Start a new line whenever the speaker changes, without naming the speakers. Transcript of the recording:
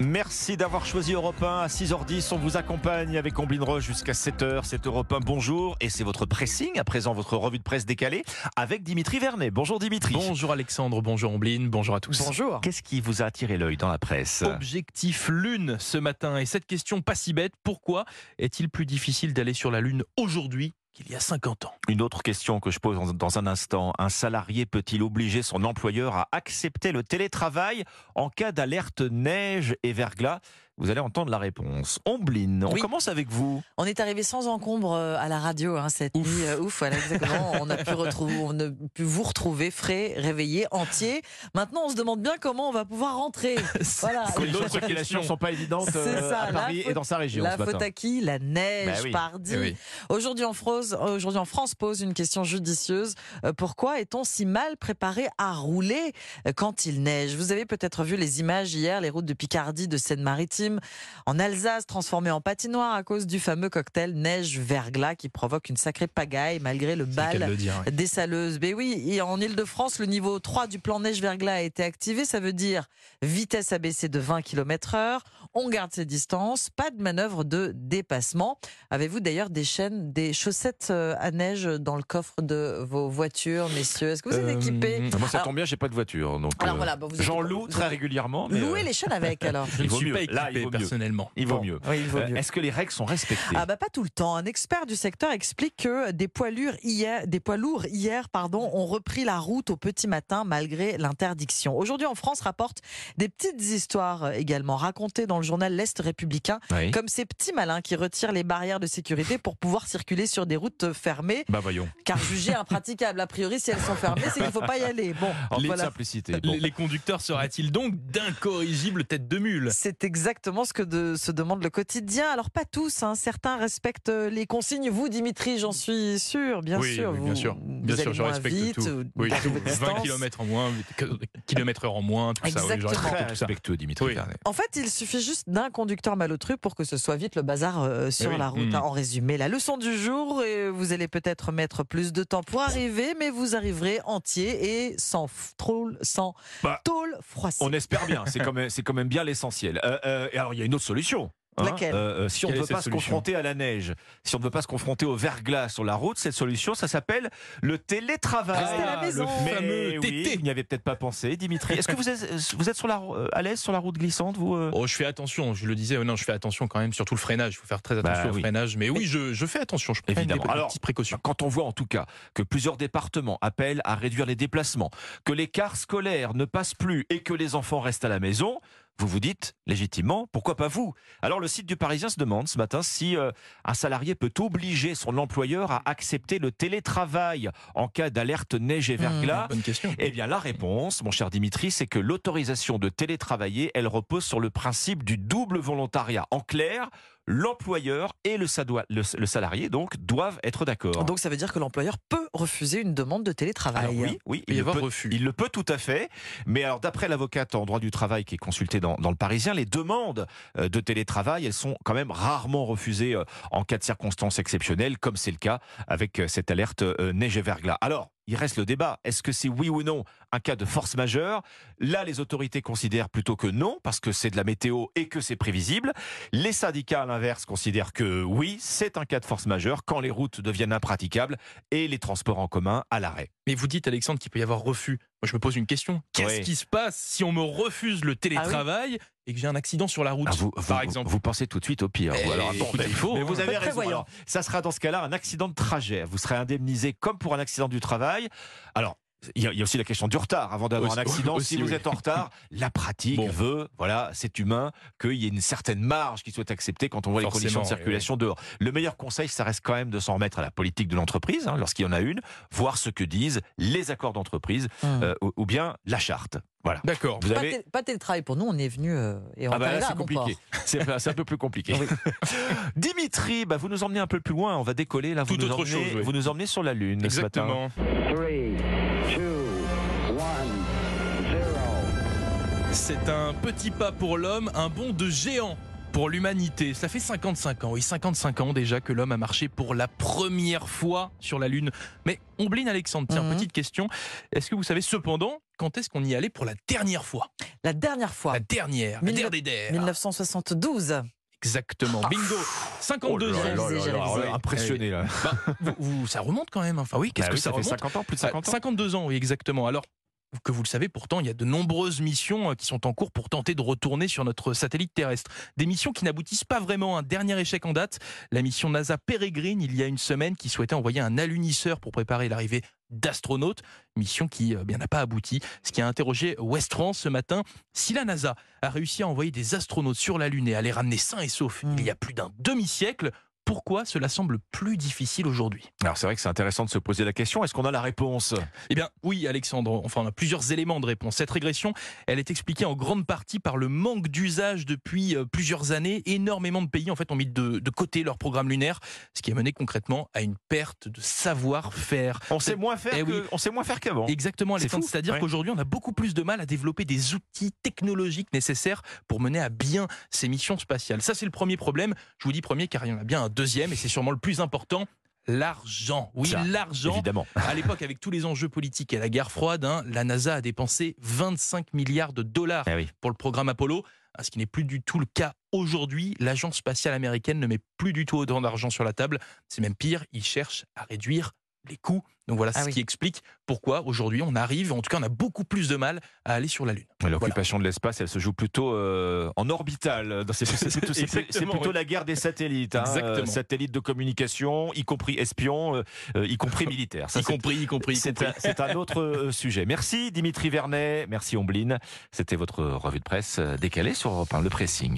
Merci d'avoir choisi Europe 1 à 6h10. On vous accompagne avec Omblin Roche jusqu'à 7h. C'est Europe 1, bonjour. Et c'est votre pressing, à présent votre revue de presse décalée, avec Dimitri Vernet. Bonjour Dimitri.
Bonjour Alexandre, bonjour Omblin, bonjour à tous.
Bonjour.
Qu'est-ce qui vous a attiré l'œil dans la presse?
Objectif Lune ce matin. Et cette question pas si bête, pourquoi est-il plus difficile d'aller sur la Lune aujourd'hui qu'il y a 50 ans
Une autre question que je pose dans un instant. Un salarié peut-il obliger son employeur à accepter le télétravail en cas d'alerte neige et verglas? Vous allez entendre la réponse. Omblin, on
Oui.
commence avec vous.
On est arrivé sans encombre euh, à la radio hein, cette
Ouf.
nuit. euh, ouf, voilà, exactement. on a pu retrouver, on a pu vous retrouver frais, réveillés, entiers. Maintenant, on se demande bien comment on va pouvoir rentrer. Voilà.
D'autres
circulations ne sont pas évidentes euh,
ça,
à Paris
faute-
et dans sa région
La faute à qui? La neige,
Bah oui.
pardi.
Eh oui.
Aujourd'hui en, France, aujourd'hui en France pose une question judicieuse. Euh, Pourquoi est-on si mal préparé à rouler quand il neige? Vous avez peut-être vu les images hier, les routes de Picardie, de Seine-Maritime, en Alsace transformées en patinoire à cause du fameux cocktail neige-verglas qui provoque une sacrée pagaille malgré le bal
le dire, ouais.
des saleuses. Mais oui, et en Ile-de-France, le niveau 3 du plan neige-verglas a été activé. Ça veut dire vitesse abaissée de 20 km heure. On garde ses distances. Pas de manœuvre de dépassement. Avez-vous d'ailleurs des chaînes, des chaussettes euh, à neige dans le coffre de vos voitures, messieurs? Est-ce que vous êtes
Euh,
équipés?
Moi, ça
Alors-
tombe bien, j'ai pas de voiture. Donc,
Alors
euh,
voilà,
j'en loue très régulièrement. mais,
Louez
euh,
les chaînes avec alors.
Je
Il
ne suis
mieux.
pas
Là, il
équipé personnellement.
Il vaut
Bon,
mieux.
Oui, il vaut
Euh,
mieux.
Est-ce que les règles sont respectées?
Ah bah pas tout le temps. Un expert du secteur explique que des poids lourds hier, des poids lourds hier, pardon, ont repris la route au petit matin malgré l'interdiction. Aujourd'hui en France rapporte des petites histoires euh, également racontées dans le journal L'Est républicain,
Oui.
comme ces petits malins qui retirent les barrières de sécurité pour pouvoir circuler sur des routes fermées,
Bah voyons.
car jugées impraticables. A priori, si elles sont fermées, c'est qu'il ne faut pas y aller. Bon,
En toute
voilà.
simplicité. Bon.
Les, les conducteurs seraient-ils donc d'incorrigibles têtes de mule?
C'est exactement ce que de- se demande le quotidien. Alors pas tous, hein. certains respectent les consignes. Vous, Dimitri, j'en suis sûr, bien
oui,
sûr.
oui,
vous,
bien sûr.
Vous
Bien sûr,
allez
je
moins
respecte
vite,
tout. Oui,
gardez
tout.
votre
20
distance.
km en moins, km heure en moins, tout ça. oui, je respecte
Très
tout ça.
respectueux, Dimitri.
Oui.
En fait, il suffit juste d'un conducteur malotru pour que ce soit vite le bazar euh, sur
Eh oui.
la route.
Mhm.
hein. En résumé, la leçon du jour, vous allez peut-être mettre plus de temps pour arriver, mais vous arriverez entier et sans tôle, sans
Bah,
tôle froissée.
On espère bien, c'est quand même, c'est quand même bien l'essentiel. Euh, euh, et alors, il y a une autre solution. Hein. Euh, euh, Si on ne veut pas se confronter à la neige, si on ne veut pas se confronter au verglas sur la route, cette solution, ça s'appelle le télétravail.
Restez à la maison.
le
Mais
fameux
oui,
TT.
il n'y avait peut-être pas pensé, Dimitri. Est-ce que vous êtes, vous êtes sur la, euh, à l'aise sur la route glissante, vous euh?
Oh, je fais attention, je le disais, euh, non, je fais attention quand même, surtout le freinage. Il faut faire très attention
Bah
au
oui.
freinage. Mais oui, je, je fais attention, je prends des,
Évidemment.
des
Alors,
petites précautions.
Quand on voit en tout cas que plusieurs départements appellent à réduire les déplacements, que les cars scolaires ne passent plus et que les enfants restent à la maison, vous vous dites légitimement, pourquoi pas vous? Alors le site du Parisien se demande ce matin si euh, un salarié peut obliger son employeur à accepter le télétravail en cas d'alerte neige et verglas.
Bonne question.
Eh bien, la réponse, mon cher Dimitri, c'est que l'autorisation de télétravailler, elle repose sur le principe du double volontariat. En clair, l'employeur et le, sadoi- le- le salarié, donc, doivent être d'accord.
Donc ça veut dire que l'employeur peut refuser une demande de télétravail.
Alors oui, il, le peut,
refus.
il le peut tout à fait. Mais alors, d'après l'avocate en droit du travail qui est consultée dans, dans le Parisien, les demandes euh, de télétravail, elles sont quand même rarement refusées euh, en cas de circonstances exceptionnelles, comme c'est le cas avec euh, cette alerte neige et verglas. Alors, il reste le débat. Est-ce que c'est oui ou non un cas de force majeure? Là, les autorités considèrent plutôt que non, parce que c'est de la météo et que c'est prévisible. Les syndicats, à l'inverse, considèrent que oui, c'est un cas de force majeure quand les routes deviennent impraticables et les transports en commun à l'arrêt.
Mais vous dites, Alexandre, qu'il peut y avoir refus. Moi, je me pose une question. Qu'est-ce
Oui.
qui se passe si on me refuse le télétravail et que j'ai un accident sur la route,
Ah, vous,
par
vous-
exemple
Vous pensez tout de suite au pire. vous.
Eh,
Alors, attendez.
écoutez, il faut,
Mais
hein.
vous avez raison. Alors, ça sera dans ce cas-là un accident de trajet. Vous serez indemnisé comme pour un accident du travail. Alors, il y, a, il y a aussi la question du retard. Avant d'avoir
Aussi-
un accident,
aussi,
si vous
oui.
êtes en retard, la pratique
Bon.
veut, voilà, c'est humain, qu'il y ait une certaine marge qui soit acceptée quand on voit les conditions de circulation dehors. Le meilleur conseil, ça reste quand même de s'en remettre à la politique de l'entreprise, hein, lorsqu'il y en a une, voir ce que disent les accords d'entreprise
Hum.
euh, ou, ou bien la charte. Voilà.
D'accord.
Vous
Pas,
avez...
pas télétravail pour nous, on est venu euh, et on
Ah bah là, c'est compliqué. C'est un peu plus compliqué. Dimitri, bah vous nous emmenez un peu plus loin. On va décoller là. Vous
Tout
nous
autre
emmenez,
chose, oui.
Vous nous emmenez sur la lune ce matin.
Exactement.
Three,
C'est un petit pas pour l'homme, un bond de géant pour l'humanité. Ça fait 55 ans, oui, 55 ans déjà que l'homme a marché pour la première fois sur la Lune. Mais Ombline Alexandre, tiens,
Mhm.
petite question. Est-ce que vous savez cependant quand est-ce qu'on y allait pour la dernière fois?
La dernière fois,
La dernière,
Mille-
la der des der.
1972.
Exactement, bingo 52
là
ans.
là là là là,
Ouais.
impressionné là.
Bah, vous- vous- ça remonte quand même. Enfin oui, qu'est-ce
Bah
que
oui,
ça,
ça fait
remonte
50 ans, plus de
Ah,
50 ans
52 ans, oui, exactement. Alors que vous le savez, pourtant, il y a de nombreuses missions euh, qui sont en cours pour tenter de retourner sur notre satellite terrestre. Des missions qui n'aboutissent pas vraiment. Un dernier échec en date, la mission NASA Peregrine, il y a une semaine, qui souhaitait envoyer un alunisseur pour préparer l'arrivée d'astronautes. Mission qui euh, bien n'a pas abouti. Ce qui a interrogé West France ce matin. Si la NASA a réussi à envoyer des astronautes sur la Lune et à les ramener sains et saufs il y a plus d'un demi-siècle, pourquoi cela semble plus difficile aujourd'hui
Alors c'est vrai que c'est intéressant de se poser la question. Est-ce qu'on a la réponse?
Eh bien, oui, Alexandre. Enfin, on a plusieurs éléments de réponse. Cette régression, elle est expliquée en grande partie par le manque d'usage depuis euh, plusieurs années. Énormément de pays, en fait, ont mis de, de côté leur programme lunaire, ce qui a mené concrètement à une perte de savoir-faire.
On sait moins faire
Eh
que-
oui.
on sait moins faire qu'avant.
Exactement, Alexandre. C'est-à-dire
ouais.
qu'aujourd'hui, on a beaucoup plus de mal à développer des outils technologiques nécessaires pour mener à bien ces missions spatiales. Ça, c'est le premier problème. Je vous dis premier car il y en a bien un deuxième et c'est sûrement le plus important. L'argent. Oui, l'argent.
Évidemment.
À l'époque, avec tous les enjeux politiques et la guerre froide, hein, la NASA a dépensé 25 milliards de dollars
Eh oui.
pour le programme Apollo, hein, ce qui n'est plus du tout le cas aujourd'hui. L'agence spatiale américaine ne met plus du tout autant d'argent sur la table. C'est même pire, ils cherchent à réduire les coûts. Donc voilà
Ah
ce
oui.
qui explique pourquoi aujourd'hui on arrive, en tout cas on a beaucoup plus de mal à aller sur la Lune.
L'occupation de l'espace, elle se joue plutôt euh, en orbital. C'est plutôt,
oui.
la guerre des satellites. hein.
Exactement.
Euh, satellites de communication, y compris espions, euh, euh, y compris militaires. Ça,
y
c'est-
compris, y compris,
C'est un, autre sujet. Merci Dimitri Vernet, merci Ombline. C'était votre revue de presse décalée sur Europe 1, le pressing.